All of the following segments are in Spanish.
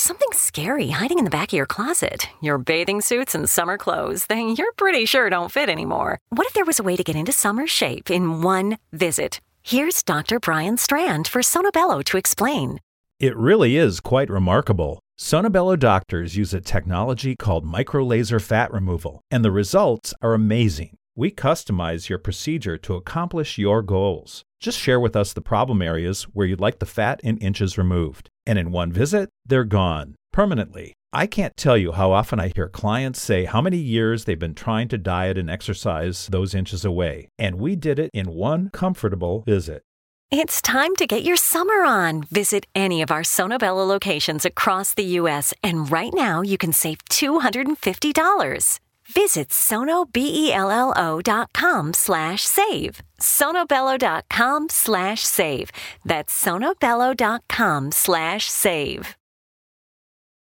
There's something scary hiding in the back of your closet. Your bathing suits and summer clothes that you're pretty sure don't fit anymore. What if there was a way to get into summer shape in one visit? Here's Dr. Brian Strand for Sonobello to explain. It really is quite remarkable. Sonobello doctors use a technology called microlaser fat removal, and the results are amazing. We customize your procedure to accomplish your goals. Just share with us the problem areas where you'd like the fat in inches removed. And in one visit, they're gone permanently. I can't tell you how often I hear clients say how many years they've been trying to diet and exercise those inches away. And we did it in one comfortable visit. It's time to get your summer on. Visit any of our Sonobello locations across the U.S., and right now you can save $250. Visit sonobello.com slash save. sonobello.com slash save. That's sonobello.com slash save.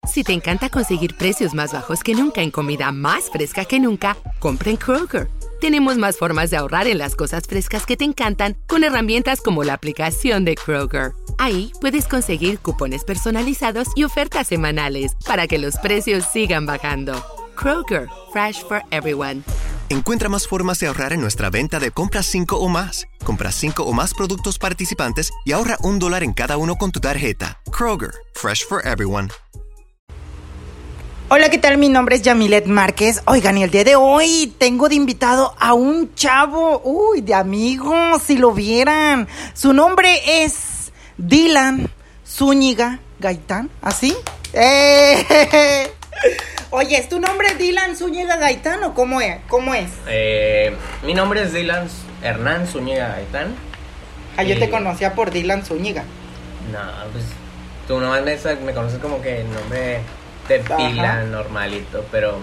Si te encanta conseguir precios más bajos que nunca en comida más fresca que nunca, compra en Kroger. Tenemos más formas de ahorrar en las cosas frescas que te encantan con herramientas como la aplicación de Kroger. Ahí puedes conseguir cupones personalizados y ofertas semanales para que los precios sigan bajando. Kroger, fresh for everyone. Encuentra más formas de ahorrar en nuestra venta de compras 5 o más. Compra 5 o más productos participantes y ahorra un dólar en cada uno con tu tarjeta. Kroger, fresh for everyone. Hola, ¿qué tal? Mi nombre es Yamilet Márquez. Oigan, y el día de hoy tengo de invitado a un chavo, uy, de amigos, si lo vieran. Su nombre es Dylan Zúñiga Gaitán, ¿así? ¡Eh! Oye, ¿es tu nombre Dylan Zúñiga Gaitán o cómo es? ¿Cómo es? Eh, mi nombre es Dylan Hernán Zúñiga Gaitán. Ah, yo Y- te conocía por Dylan Zúñiga. No, pues tú nomás me, me conoces como que el nombre de Ajá. pila normalito, pero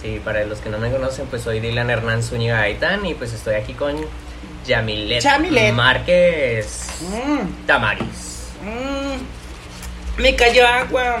sí, para los que no me conocen, pues soy Dylan Hernán Zúñiga Gaitán y pues estoy aquí con Yamilet, Yamilet. Márquez Mm, Tamaris. mm, me cayó agua.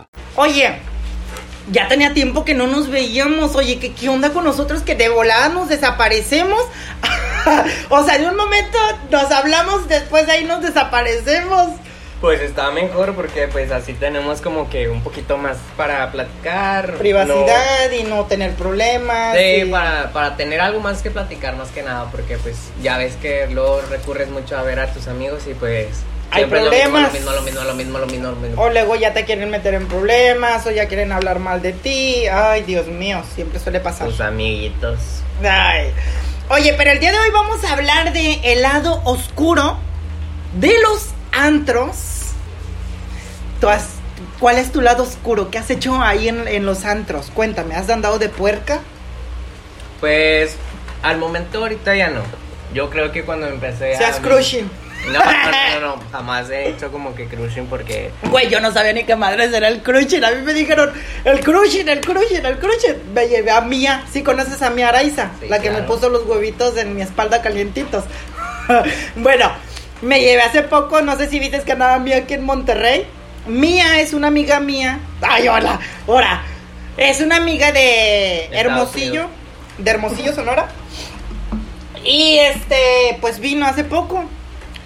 Oye, ya tenía tiempo que no nos veíamos. Oye, ¿qué, qué onda con nosotros que de volada nos desaparecemos? o sea, de un momento nos hablamos, después de ahí nos desaparecemos. Pues está mejor porque pues así tenemos como que un poquito más para platicar. Privacidad y no tener problemas. Sí, y- para, para tener algo más que platicar más que nada porque pues ya ves que luego recurres mucho a ver a tus amigos y pues... Hay problemas. Lo mismo, lo mismo, lo mismo, lo mismo, lo mismo. O luego ya te quieren meter en problemas, o ya quieren hablar mal de ti. Ay, Dios mío, siempre suele pasar. Tus amiguitos. Ay. Oye, pero el día de hoy vamos a hablar de el lado oscuro de los antros. ¿Tú has- ¿Cuál es tu lado oscuro? ¿Qué has hecho ahí en, en los antros? Cuéntame, ¿has andado de puerca? Pues al momento ahorita ya no. Yo creo que cuando empecé Seas a... crushing. No, no, no, no, jamás he hecho como que crushing porque... Güey, yo no sabía ni qué madre era el crushing. A mí me dijeron, el crushing, el crushing, el crushing. Me llevé a Mía. ¿Sí conoces a Mía Araiza? Sí, la que me puso los huevitos en mi espalda calientitos. bueno, me llevé hace poco, no sé si viste que andaba Mía aquí en Monterrey. Mía es una amiga mía. Ay, hola, hola. Es una amiga de Hermosillo, de Hermosillo, Sonora. Y este, pues vino hace poco.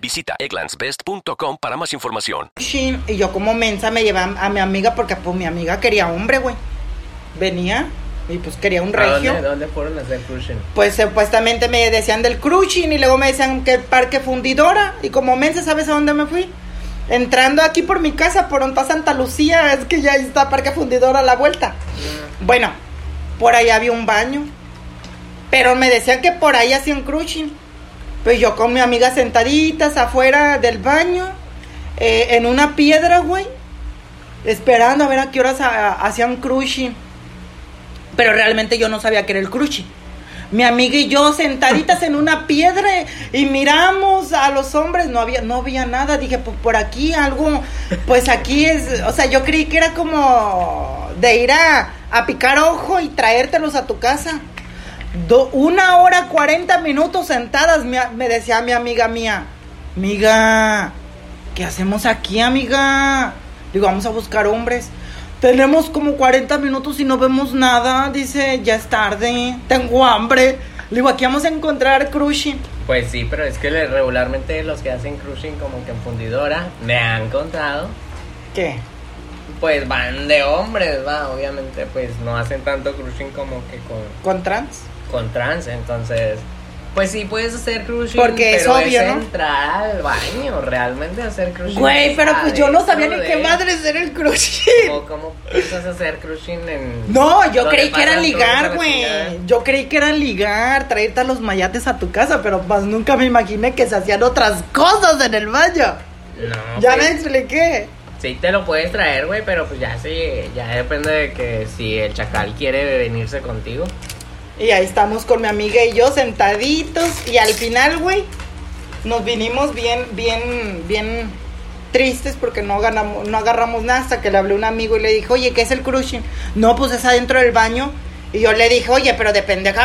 Visita egglandsbest.com para más información. Y yo como mensa me llevé a, a mi amiga porque pues mi amiga quería hombre, güey. Venía y pues quería un ¿A regio. dónde, dónde fueron a hacer cruising? Pues supuestamente me decían del cruising y luego me decían que el parque fundidora. Y como mensa, ¿sabes a dónde me fui? Entrando aquí por mi casa, por donde está Santa Lucía, es que ya está Parque Fundidora a la vuelta. Bueno, por ahí había un baño. Pero me decían que por ahí hacían cruising. Pues yo con mi amiga sentaditas afuera del baño, eh, en una piedra, güey, esperando a ver a qué horas hacían cruising. Pero realmente yo no sabía que era el cruising. Mi amiga y yo sentaditas en una piedra y miramos a los hombres, no había, no había nada, dije, pues por aquí algo, pues aquí es, o sea, yo creí que era como de ir a, a picar ojo y traértelos a tu casa. Do- una hora cuarenta minutos sentadas, me, me decía mi amiga mía, amiga, ¿qué hacemos aquí, amiga? Digo, vamos a buscar hombres. Tenemos como 40 minutos y no vemos nada. Dice, ya es tarde, tengo hambre. Le digo, aquí vamos a encontrar crushing. Pues sí, pero es que regularmente los que hacen cruising como que en fundidora me han contado, ¿Qué? pues van de hombres, va, obviamente pues no hacen tanto cruising como que con, ¿Con trans? Con trans, entonces pues sí puedes hacer cruising, Porque es pero obvio, ¿no? entrar al baño, realmente hacer cruising. Güey, pero pues yo no sabía ni qué madre ser el crushing. ¿Cómo, cómo piensas hacer en No, yo creí que era ligar, güey. Yo creí que era ligar, traerte a los mayates a tu casa, pero pues nunca me imaginé que se hacían otras cosas en el baño. No, Ya pues, me expliqué. Sí te lo puedes traer, güey, pero pues ya sí, ya depende de que si el chacal quiere venirse contigo. Y ahí estamos con mi amiga y yo sentaditos. Y al final, güey, nos vinimos bien, bien, bien tristes porque no ganamos, no agarramos nada hasta que le hablé a un amigo y le dije, oye, ¿qué es el crushing? No, pues es adentro del baño. Y yo le dije, oye, pero de pendeja.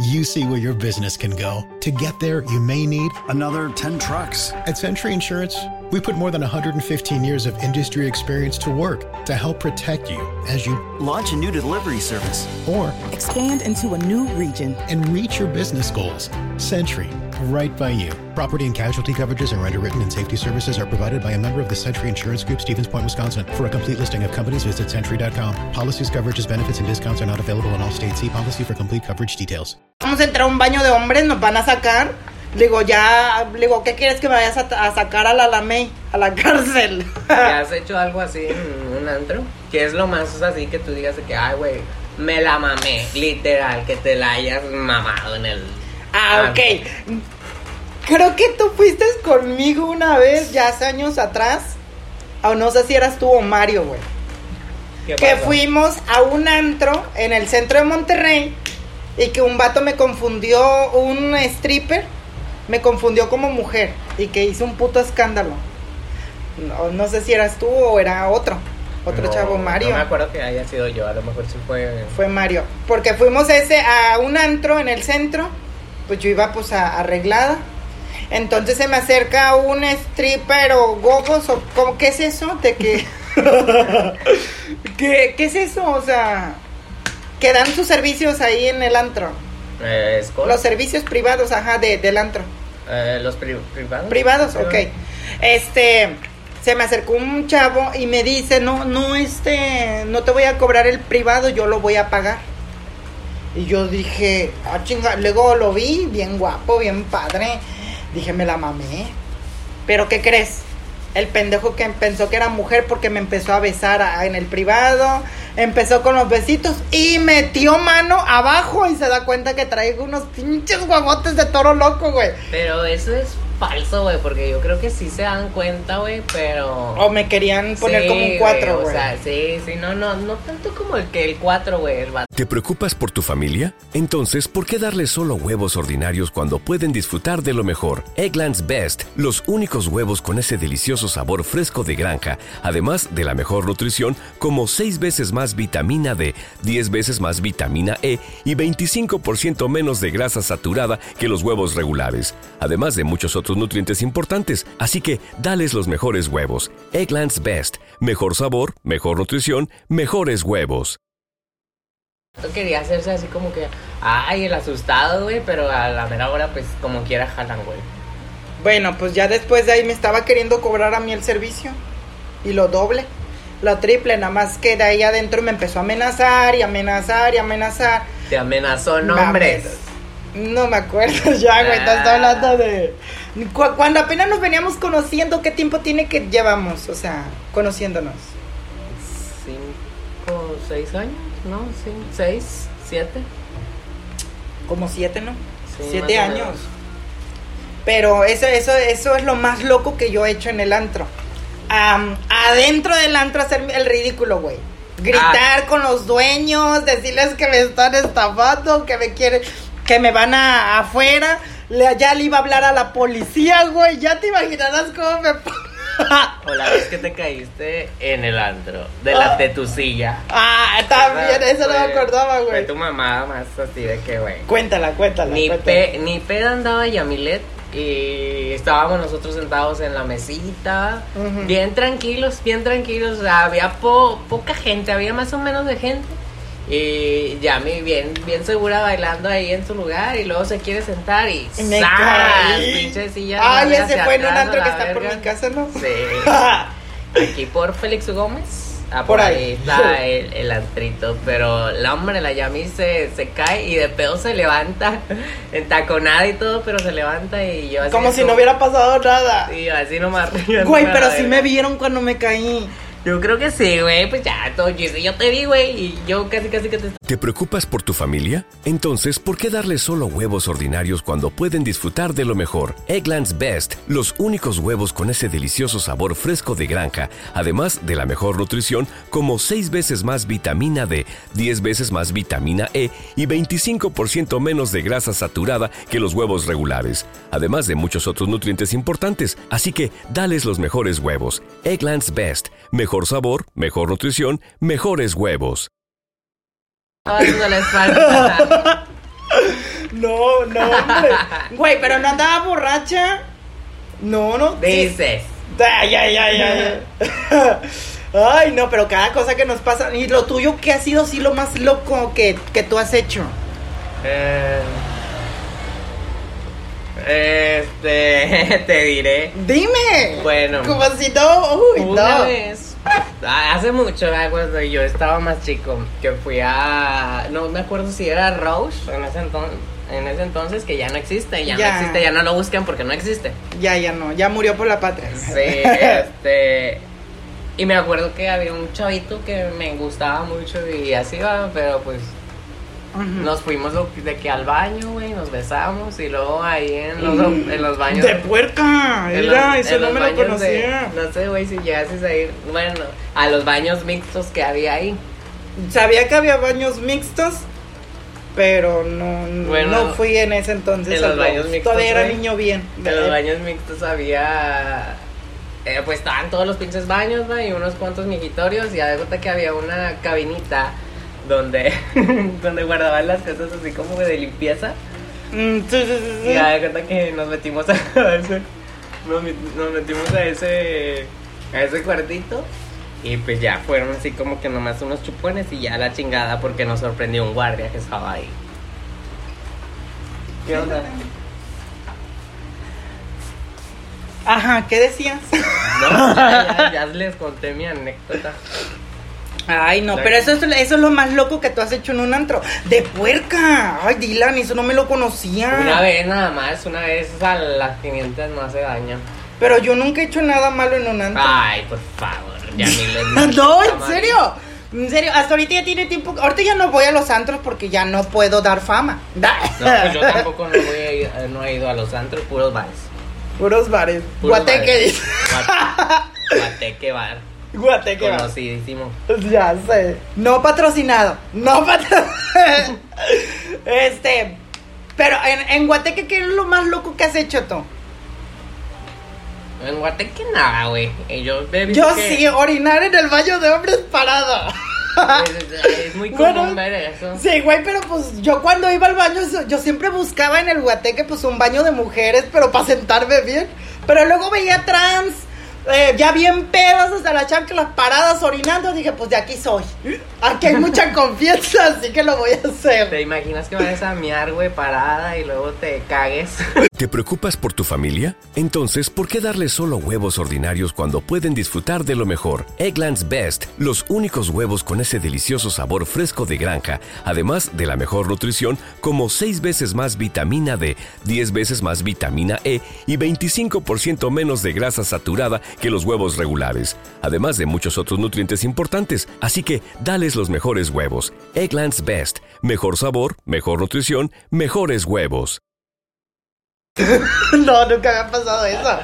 You see where your business can go. To get there, you may need Another 10 trucks. At Century Insurance, we put more than 115 years of industry experience to work to help protect you as you Launch a new delivery service. or expand into a new region. and reach your business goals. Century, right by you. Property and casualty coverages are underwritten and safety services are provided by a member of the Century Insurance Group, Stevens Point, Wisconsin. For a complete listing of companies, visit century.com. Policies, coverages, benefits, and discounts are not available in all states. See policy for complete coverage details. Vamos a entrar a un baño de hombres, nos van a sacar. Le digo, ya, le digo, ¿qué quieres que me vayas a, a sacar a la Lamey, a la cárcel? ¿Ya has hecho algo así en un antro? ¿Qué es lo más así que tú digas de que, ay, güey, me la mamé, literal, que te la hayas mamado en el... Ah, ok. Creo que tú fuiste conmigo una vez, ya hace años atrás. O no sé si eras tú o Mario, güey. ¿Qué Que fuimos a un antro en el centro de Monterrey y que un vato me confundió, un stripper, me confundió como mujer y que hizo un puto escándalo. No, no sé si eras tú o era otro. Otro No, chavo, Mario. No me acuerdo que haya sido yo, a lo mejor sí fue. Fue Mario. Porque fuimos ese a un antro en el centro. Pues yo iba pues a- arreglada. Entonces se me acerca un stripper o gogos o como, ¿qué es eso? De que ¿Qué, ¿Qué es eso? O sea, que dan sus servicios ahí en el antro. Eh. Los servicios privados, ajá, de, del antro. Eh, los pri- privados. Privados, ok. Este, se me acercó un chavo y me dice, no, no, este, no te voy a cobrar el privado, yo lo voy a pagar. Y yo dije, ah, chinga, luego lo vi, bien guapo, bien padre. Dije, me la mamé. Pero, ¿qué crees? El pendejo que pensó que era mujer porque me empezó a besar en el privado, empezó con los besitos y metió mano abajo y se da cuenta que traigo unos pinches guagotes de toro loco, güey. Pero eso es falso, güey, porque yo creo que sí se dan cuenta, güey, pero... O me querían poner Sí, como un 4, O güey. sea, sí, sí, no, no, no tanto como el que el 4, güey. ¿Te preocupas por tu familia? Entonces, ¿por qué darles solo huevos ordinarios cuando pueden disfrutar de lo mejor? Eggland's Best, los únicos huevos con ese delicioso sabor fresco de granja, además de la mejor nutrición, como 6 veces más vitamina D, 10 veces más vitamina E y 25% menos de grasa saturada que los huevos regulares, además de muchos otros nutrientes importantes. Así que, dales los mejores huevos. Eggland's Best, mejor sabor, mejor nutrición, mejores huevos. Quería hacerse así como que, ay, el asustado, güey, pero a la mera hora, pues, como quiera jalan, güey. Bueno, pues ya después de ahí me estaba queriendo cobrar a mí el servicio. Y lo doble, lo triple, nada más que de ahí adentro me empezó a amenazar y amenazar y amenazar. Te amenazó nombres. No me acuerdo ya, güey, estás Ah. hablando de... Cu- cuando apenas nos veníamos conociendo, ¿qué tiempo tiene que llevamos? O sea, conociéndonos. Cinco, seis años, ¿no? Sí, seis, siete. Como siete, ¿no? Sí, siete años. Pero eso, eso, eso es lo más loco que yo he hecho en el antro. Adentro del antro hacer el ridículo, güey. Gritar con los dueños, decirles que me están estafando, que me quieren, que me van a afuera. Le, ya le iba a hablar a la policía, güey. Ya te imaginarás cómo me... O la vez que te caíste en el antro, de la de tu silla. ah, también, eso no me Fue- acordaba, Fue güey. tu mamá más así de que, güey. Cuéntala, cuéntala. Ni, cuéntala. pe, ni peda andaba Yamilet y estábamos nosotros sentados en la mesita, bien tranquilos, bien tranquilos. o sea, había po- poca gente, había más o menos de gente. Y Yami bien, bien segura bailando ahí en su lugar y luego se quiere sentar y Me caí. Pinche silla Ay, ese hacia fue en un antro que está por mi casa, ¿no? Sí. Aquí por Félix Gómez. Ah, por, Por ahí. ahí está el, el antrito. Pero la hombre, la Yami se, se cae y de pedo se levanta. Entaconada y todo, pero se levanta y yo así. Como si no hubiera pasado nada. Sí, así nomás. Güey, pero sí me vieron cuando me caí. Yo creo que sí, güey. Pues ya, todo yo, te vi, güey. Y yo casi, casi que te. ¿Te preocupas por tu familia? Entonces, ¿por qué darles solo huevos ordinarios cuando pueden disfrutar de lo mejor? Eggland's Best, los únicos huevos con ese delicioso sabor fresco de granja, además de la mejor nutrición, como 6 veces más vitamina D, 10 veces más vitamina E y 25% menos de grasa saturada que los huevos regulares, además de muchos otros nutrientes importantes. Así que, dales los mejores huevos. Eggland's Best, mejor sabor, mejor nutrición, mejores huevos. Espalda. No, no, hombre. Güey, pero no andaba borracha. No, no. Dices. Ay, ay, ay, ay. Ay, no, pero cada cosa que nos pasa. ¿Y lo tuyo qué ha sido así lo más loco que, que tú has hecho? Eh, este, te diré. Dime. Bueno. Como si no. Uy, Una no. vez, hace mucho, ah, cuando yo estaba más chico, que fui a, no me acuerdo si era Rose en ese entonces, en ese entonces que ya no existe, ya, Ya. no existe, ya no lo buscan porque no existe. Ya, ya no. Ya murió por la patria. Sí, este, y me acuerdo que había un chavito que me gustaba mucho y así va, pero pues Nos fuimos de que al baño, güey, nos besamos y luego ahí en los, en los baños. De puerca. Mira, eso no me lo de- conocía. no sé, güey, si llegases a ir, bueno, a los baños mixtos que había ahí. Sabía que había baños mixtos, pero no, Bueno, no fui en ese entonces. en los baños mixtos, Todavía era güey. niño bien. En los baños mixtos había eh, pues estaban todos los pinches baños, ¿va? Y unos cuantos mijitorios. Y a de cuenta que había una cabinita donde, donde guardaban las cosas así como de limpieza. Mm, sí, sí, sí. Y a de cuenta que nos metimos a ese. Nos, met- nos metimos a ese. A ese cuartito. Y pues ya fueron así como que nomás unos chupones y ya la chingada porque nos sorprendió un guardia que estaba ahí. ¿Qué onda? Ajá, ¿qué decías? No, ya, ya- ya les conté mi anécdota. Ay, no, pero eso es, eso es lo más loco que tú has hecho en un antro. De puerca. Ay, Dylan, eso no me lo conocía. Una vez nada más, una vez a las 500 no hace daño. Pero yo nunca he hecho nada malo en un antro. Ay, por favor, ya ni les no, en serio. En serio, hasta ahorita ya tiene tiempo. Ahorita ya no voy a los antros porque ya no puedo dar fama. No, pues yo tampoco no, voy a ir- no he ido a los antros, puros bares. Puros bares. Puros Guateque bares. Guateque bar. Guateque. Conocidísimo. Ya sé. No patrocinado. No patrocinado. este. Pero en, en Guateque, ¿qué es lo más loco que has hecho tú? En Guateque nada, güey. Y Yo, Yo que- sí, orinar en el baño de hombres parado. Es, es muy común Bueno, ver eso. Sí, güey, pero pues yo cuando iba al baño, yo siempre buscaba en el guateque pues un baño de mujeres, pero para sentarme bien. Pero luego veía trans, eh, ya bien pedos hasta la chanclas paradas orinando, dije, pues de aquí soy. Aquí hay mucha confianza, así que lo voy a hacer. ¿Te imaginas que vayas a miar, güey, parada y luego te cagues? ¿Te preocupas por tu familia? Entonces, ¿por qué darles solo huevos ordinarios cuando pueden disfrutar de lo mejor? Eggland's Best, los únicos huevos con ese delicioso sabor fresco de granja, además de la mejor nutrición, como 6 veces más vitamina D, 10 veces más vitamina E y 25% menos de grasa saturada que los huevos regulares, además de muchos otros nutrientes importantes. Así que, dales los mejores huevos. Eggland's Best, mejor sabor, mejor nutrición, mejores huevos. No, nunca me ha pasado eso.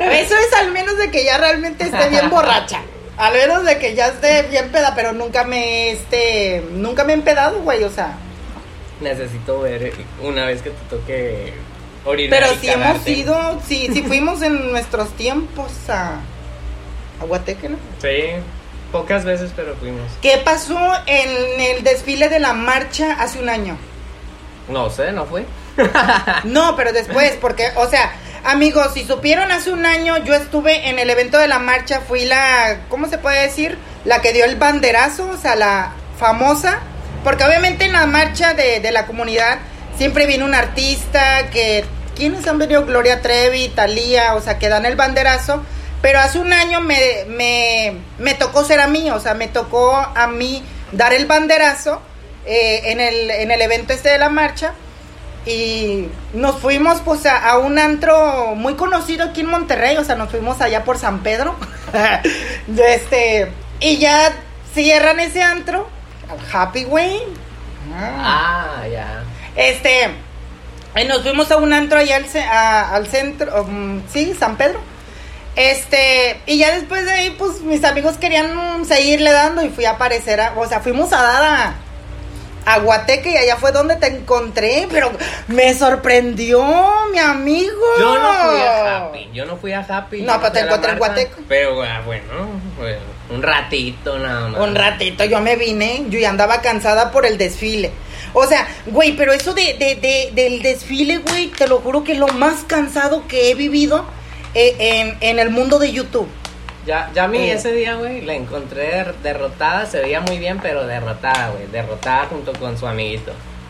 Eso es al menos de que ya realmente esté bien borracha. Al menos de que ya esté bien peda, pero nunca me este, nunca me he empedado, güey, o sea. Necesito ver una vez que te toque orinar. Pero sí hemos ido, sí, sí fuimos en nuestros tiempos a, a Guateque, ¿no? Sí, pocas veces, pero fuimos. ¿Qué pasó en el desfile de la marcha hace un año? No sé, ¿no fue? No, pero después, porque, o sea, amigos, si supieron hace un año, yo estuve en el evento de la marcha, fui la, ¿cómo se puede decir? La que dio el banderazo, o sea, la famosa, porque obviamente en la marcha de, de la comunidad siempre viene un artista que, ¿quiénes han venido? Gloria Trevi, Talía, o sea, que dan el banderazo, pero hace un año me, me, me tocó ser a mí, o sea, me tocó a mí dar el banderazo eh, en, el, en el evento este de la marcha. Y nos fuimos pues a, a un antro muy conocido aquí en Monterrey, o sea, nos fuimos allá por San Pedro. este, y ya cierran ese antro, al Happy Way. Ah, ya. Este, y nos fuimos a un antro allá al, ce- a- al centro, um, sí, San Pedro. Este, y ya después de ahí, pues mis amigos querían seguirle dando y fui a aparecer, a- o sea, fuimos a dar a, Guateque y allá fue donde te encontré, pero me sorprendió, mi amigo. Yo no fui a Happy, yo no fui a Happy. No, pero te encontré en Guateco. Pero ah, bueno, bueno, un ratito nada más. Un ratito yo me vine, yo ya andaba cansada por el desfile. O sea, güey, pero eso de, de- de- del desfile, güey, te lo juro que es lo más cansado que he vivido eh, en, en el mundo de YouTube. Ya, ya a mí Eh. ese día, güey, la encontré der- derrotada, se veía muy bien, pero derrotada, güey, derrotada junto con su amiguito.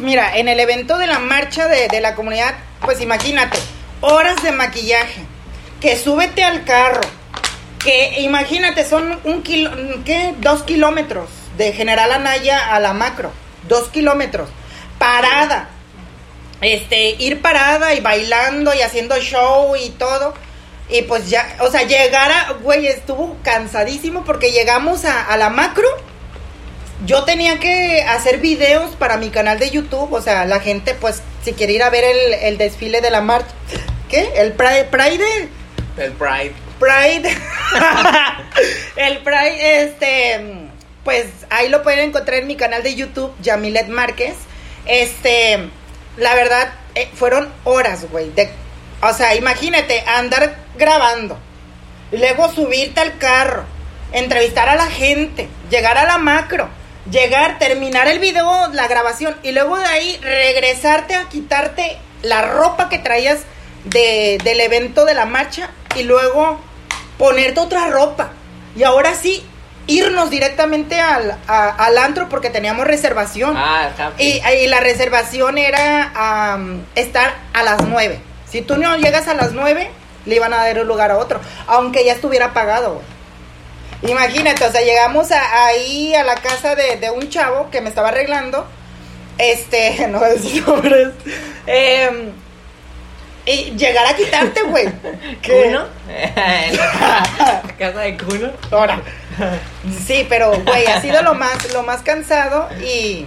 Mira, en el evento de la marcha de, de la comunidad, pues imagínate, horas de maquillaje, que súbete al carro, que imagínate, son un kilo, ¿qué? Dos kilómetros de General Anaya a la macro, dos kilómetros, parada, este, ir parada y bailando y haciendo show y todo. Y pues ya, o sea, llegar a, güey, estuvo cansadísimo porque llegamos a, a la macro. Yo tenía que hacer videos para mi canal de YouTube, o sea, la gente, pues, si quiere ir a ver el, el desfile de la marcha, ¿qué? El Pride, Pride, El Pride. Pride, el Pride, este, pues, ahí lo pueden encontrar en mi canal de YouTube, Yamilet Márquez, este, la verdad, eh, fueron horas, güey, o sea, imagínate, andar grabando, luego subirte al carro, entrevistar a la gente, llegar a la macro, llegar, terminar el video, la grabación, y luego de ahí regresarte a quitarte la ropa que traías de, del evento de la marcha y luego ponerte otra ropa. Y ahora sí, irnos directamente al, a- al antro porque teníamos reservación. Ah. Y, y la reservación era am, estar a las 9. Si tú no llegas a las 9, le iban a dar un lugar a otro, aunque ya estuviera pagado. Imagínate, o sea, llegamos a- ahí a la casa de, de un chavo que me estaba arreglando. Este, no decir nombres. Em, y llegar a quitarte, güey. ¿Qué? ¿Cuno? La casa de Cuno. Ahora. Sí, pero, güey, ha sido lo más, lo más cansado y,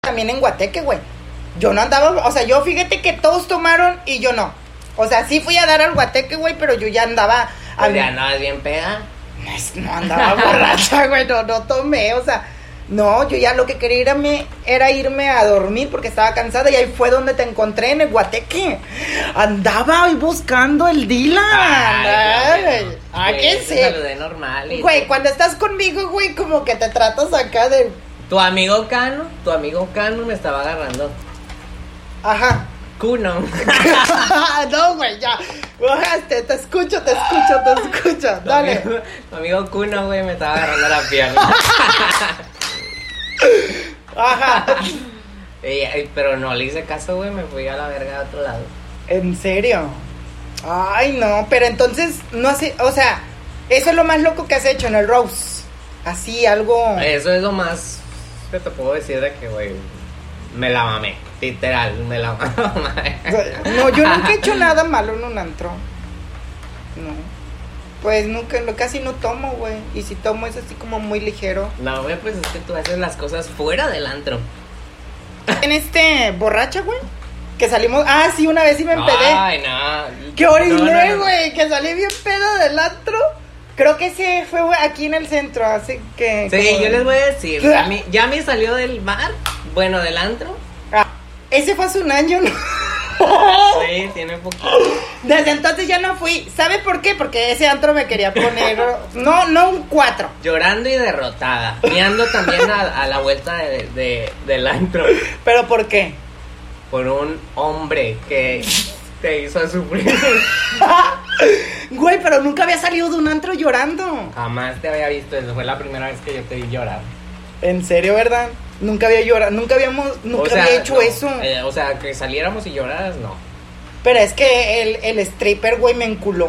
También en Guateque, güey. Yo no andaba, o sea, yo fíjate que todos tomaron y yo no. O sea, sí fui a dar al Guateque, güey, pero yo ya andaba. Pues ya andabas bien peda. No, no andaba borracha, güey, no, no tomé, o sea. No, yo ya lo que quería irme, era irme a dormir porque estaba cansada y ahí fue donde te encontré en el Guateque. Andaba ahí buscando el Dylan. Ay, ¿a qué sé? normal. Güey, cuando estás conmigo, güey, como que te tratas acá de. Tu amigo Cano, tu amigo Cano me estaba agarrando. Ajá. Cuno. no, güey, ya. Bajaste, te escucho, te escucho, te escucho. Tu Dale. amigo- Tu amigo Cuno, güey, me estaba agarrando la pierna. Ajá. Y- pero no le hice caso, güey, me fui a la verga a otro lado. ¿En serio? Ay, no, pero entonces, no sé, o sea, eso es lo más loco que has hecho en el Rose. Así, algo. Eso es lo más que te puedo decir de que, güey, me la mamé. Literal, me la mamé. No, yo nunca he hecho nada malo en un antro. No. Pues nunca, no, casi no tomo, güey. Y si tomo es así como muy ligero. No, güey, pues es que tú haces las cosas fuera del antro. En este, borracha, güey. Que salimos. Ah, sí, una vez sí me empedé. Ay, no. ¡Qué No, oriné, no, no. güey! Que salí bien pedo del antro. Creo que ese fue aquí en el centro, así que... Sí, como- yo les voy a decir, ya me, ya me salió del bar, bueno, del antro. Ah, ese fue hace un año, ¿no? Sí, tiene poquito. Desde entonces ya no fui. ¿Sabe por qué? Porque ese antro me quería poner. No, no un 4. Llorando y derrotada. Miando también a, a la vuelta de, de- del antro. ¿Pero por qué? Por un hombre que te hizo sufrir. Güey, pero nunca había salido de un antro llorando. Jamás te había visto eso. Fue la primera vez que yo te vi llorar. En serio, ¿verdad? Nunca había llorado, nunca habíamos, nunca O sea, había hecho no, eso. eh, o sea, que saliéramos y lloraras, no. Pero es que el, el stripper, güey, me enculó.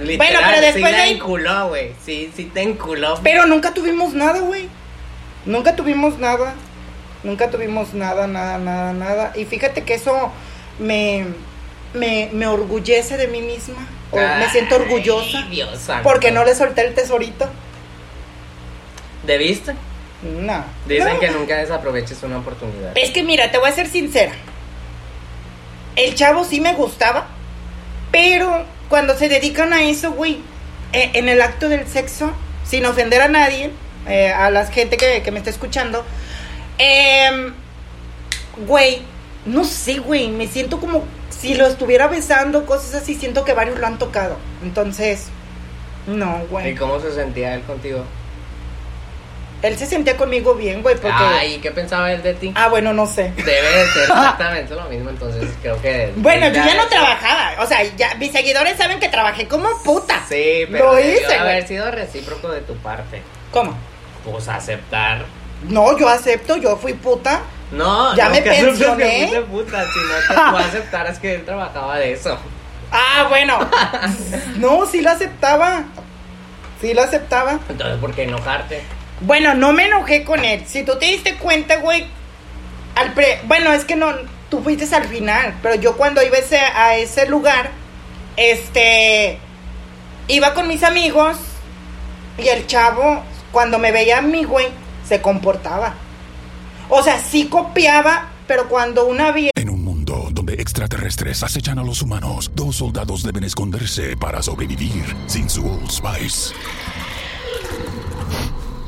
Literal, pero después sí la de- enculó, güey. Sí, sí te enculó. Pero nunca tuvimos nada, güey. Nunca tuvimos nada. Nunca tuvimos nada, nada, nada, nada. Y fíjate que eso me, me, me orgullece de mí misma. O me siento orgullosa. Dios santo. Porque no le solté el tesorito. ¿Debiste? No. Dicen No. que nunca desaproveches una oportunidad. Es que mira, te voy a ser sincera. El chavo sí me gustaba, pero cuando se dedican a eso, güey, eh, en el acto del sexo, sin ofender a nadie, eh, a la gente que, que me está escuchando, em, güey, no sé, güey, me siento como si lo estuviera besando, cosas así, siento que varios lo han tocado. Entonces, no, ¿Y güey. cómo se sentía él contigo? Él se sentía conmigo bien, güey, porque... Ay, ¿qué pensaba él de ti? Ah, bueno, no sé. Debe de ser exactamente lo mismo, entonces creo que... Bueno, yo ya no trabajaba. O sea, ya mis seguidores saben que trabajé como puta. Sí, pero Lo hice, haber güey. sido recíproco de tu parte. ¿Cómo? Pues aceptar. No, yo acepto, yo fui puta. No, Ya no me que pensioné. que puta, sino que tú aceptaras que él trabajaba de eso. Ah, bueno. no, sí lo aceptaba. Sí lo aceptaba. Entonces, ¿por qué enojarte? Bueno, no me enojé con él. Si tú te diste cuenta, güey. Al pre bueno, es que no. Tú fuiste al final. Pero yo cuando iba a ese lugar, este. Iba con mis amigos. Y el chavo, cuando me veía a mí, güey, se comportaba. O sea, sí copiaba, pero cuando una vieja. En un mundo donde extraterrestres acechan a los humanos, dos soldados deben esconderse para sobrevivir sin su Old Spice.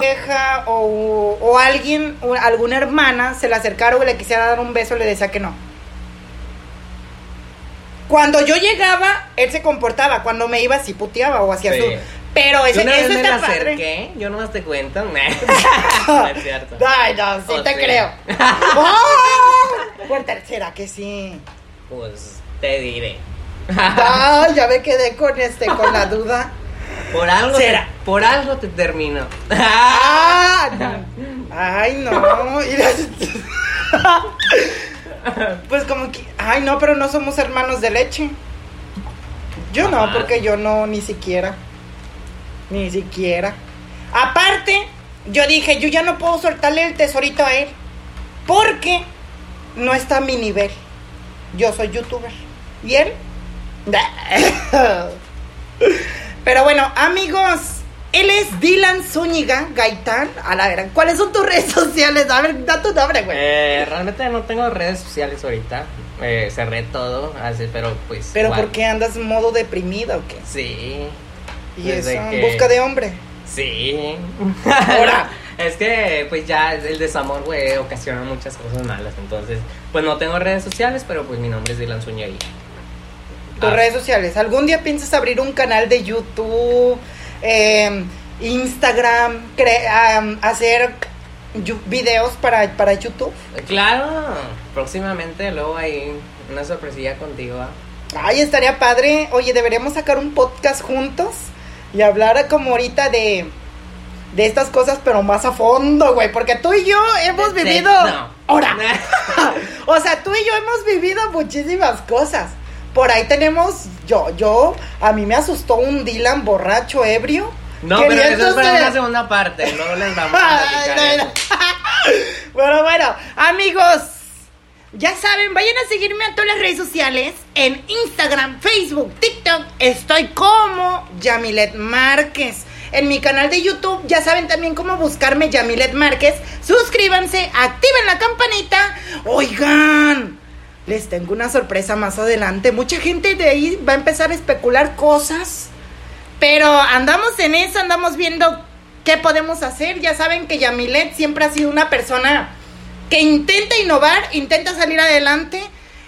vieja o, o alguien, o alguna hermana se le acercara o le quisiera dar un beso, le decía que no. Cuando yo llegaba, él se comportaba. Cuando me iba, sí puteaba o hacía Sí. su. Pero Yo ese, una vez eso me está la padre. acerqué, yo nomás te cuento. no es cierto. Ay, no, sí Oh, te sí. creo. ¡Oh! Por tercera que sí. Pues te diré. Ay, ya me quedé con este, con la duda. Por algo, Será. te, por algo te termino. Ah. Ay, no. Pues como que, ay, no, pero no somos hermanos de leche. Yo no, porque yo no, ni siquiera. Ni siquiera. Aparte, yo dije, yo ya no puedo soltarle el tesorito a él. Porque no está a mi nivel. Yo soy youtuber. ¿Y él? Pero bueno, amigos, él es Dylan Zúñiga Gaitán. A la verdad, ¿cuáles son tus redes sociales? A ver, da tu nombre, güey. Eh, realmente no tengo redes sociales ahorita. Eh, cerré todo, así, pero pues. Pero igual. ¿por qué andas en modo deprimido o qué? Sí. Y Desde eso, en busca de hombre. Sí. Ahora. es que, pues ya el desamor, güey, ocasiona muchas cosas malas. Entonces, pues no tengo redes sociales, pero pues mi nombre es Dylan Zúñiga. Tus redes sociales. ¿Algún día piensas abrir un canal de YouTube, eh, Instagram, hacer videos para, para YouTube? Claro, próximamente luego hay una sorpresilla contigo. ¿ah? Ay, estaría padre. Oye, deberíamos sacar un podcast juntos y hablar como ahorita de, de estas cosas, pero más a fondo, güey. Porque tú y yo hemos vivido. Ahora. o sea, tú y yo hemos vivido muchísimas cosas. Por ahí tenemos, yo, yo, a mí me asustó un Dylan borracho, ebrio. No, pero eso es para una segunda parte, luego les vamos a platicar Bueno, bueno, amigos, ya saben, vayan a seguirme a todas las redes sociales. En Instagram, Facebook, TikTok. Estoy como Yamilet Márquez. En mi canal de YouTube ya saben también cómo buscarme Yamilet Márquez. Suscríbanse, activen la campanita. Oigan, les tengo una sorpresa más adelante. Mucha gente de ahí va a empezar a especular cosas. Pero andamos en eso, andamos viendo qué podemos hacer. Ya saben que Yamilet siempre ha sido una persona que intenta innovar, intenta salir adelante.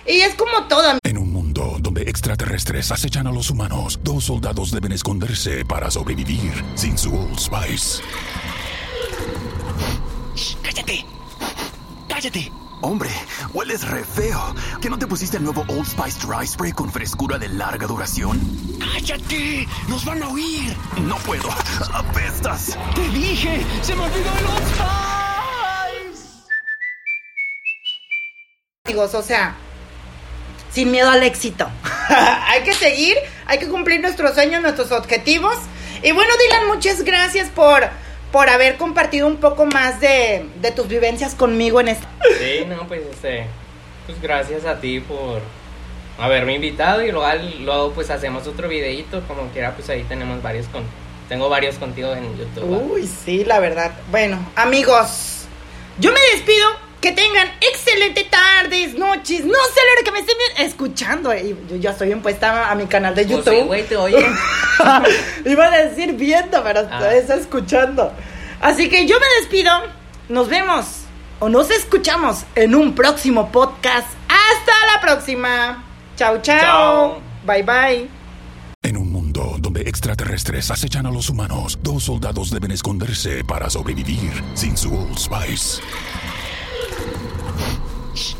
Y es como todo. En un mundo donde extraterrestres acechan a los humanos, dos soldados deben esconderse para sobrevivir sin su Old Spice. ¡Cállate! ¡Cállate! Hombre, hueles re feo. ¿Que no te pusiste el nuevo Old Spice Dry Spray con frescura de larga duración? ¡Cállate! ¡Nos van a oír! No puedo. ¡Apestas! ¡Te dije! ¡Se me olvidó el Old Spice! o sea, sin miedo al éxito. hay que seguir, hay que cumplir nuestros sueños, nuestros objetivos. Y bueno, Dylan, muchas gracias por, por haber compartido un poco más de, tus vivencias conmigo en este. Sí, no, pues este, pues gracias a ti por haberme invitado y luego, luego pues hacemos otro videito, como quiera, pues ahí tenemos varios con, tengo varios contigo en YouTube. Uy, sí, la verdad. Bueno, amigos, yo me despido que tengan excelente tardes, noches, no sé lo que me estén escuchando. Eh, yo ya estoy impuesta a mi canal de pues YouTube. güey, te oye. Iba a decir viendo, pero ah. está escuchando. Así que yo me despido. Nos vemos o nos escuchamos en un próximo podcast. Hasta la próxima. Chao, chao. Bye, bye. En un mundo donde extraterrestres acechan a los humanos, dos soldados deben esconderse para sobrevivir sin su Old Spice.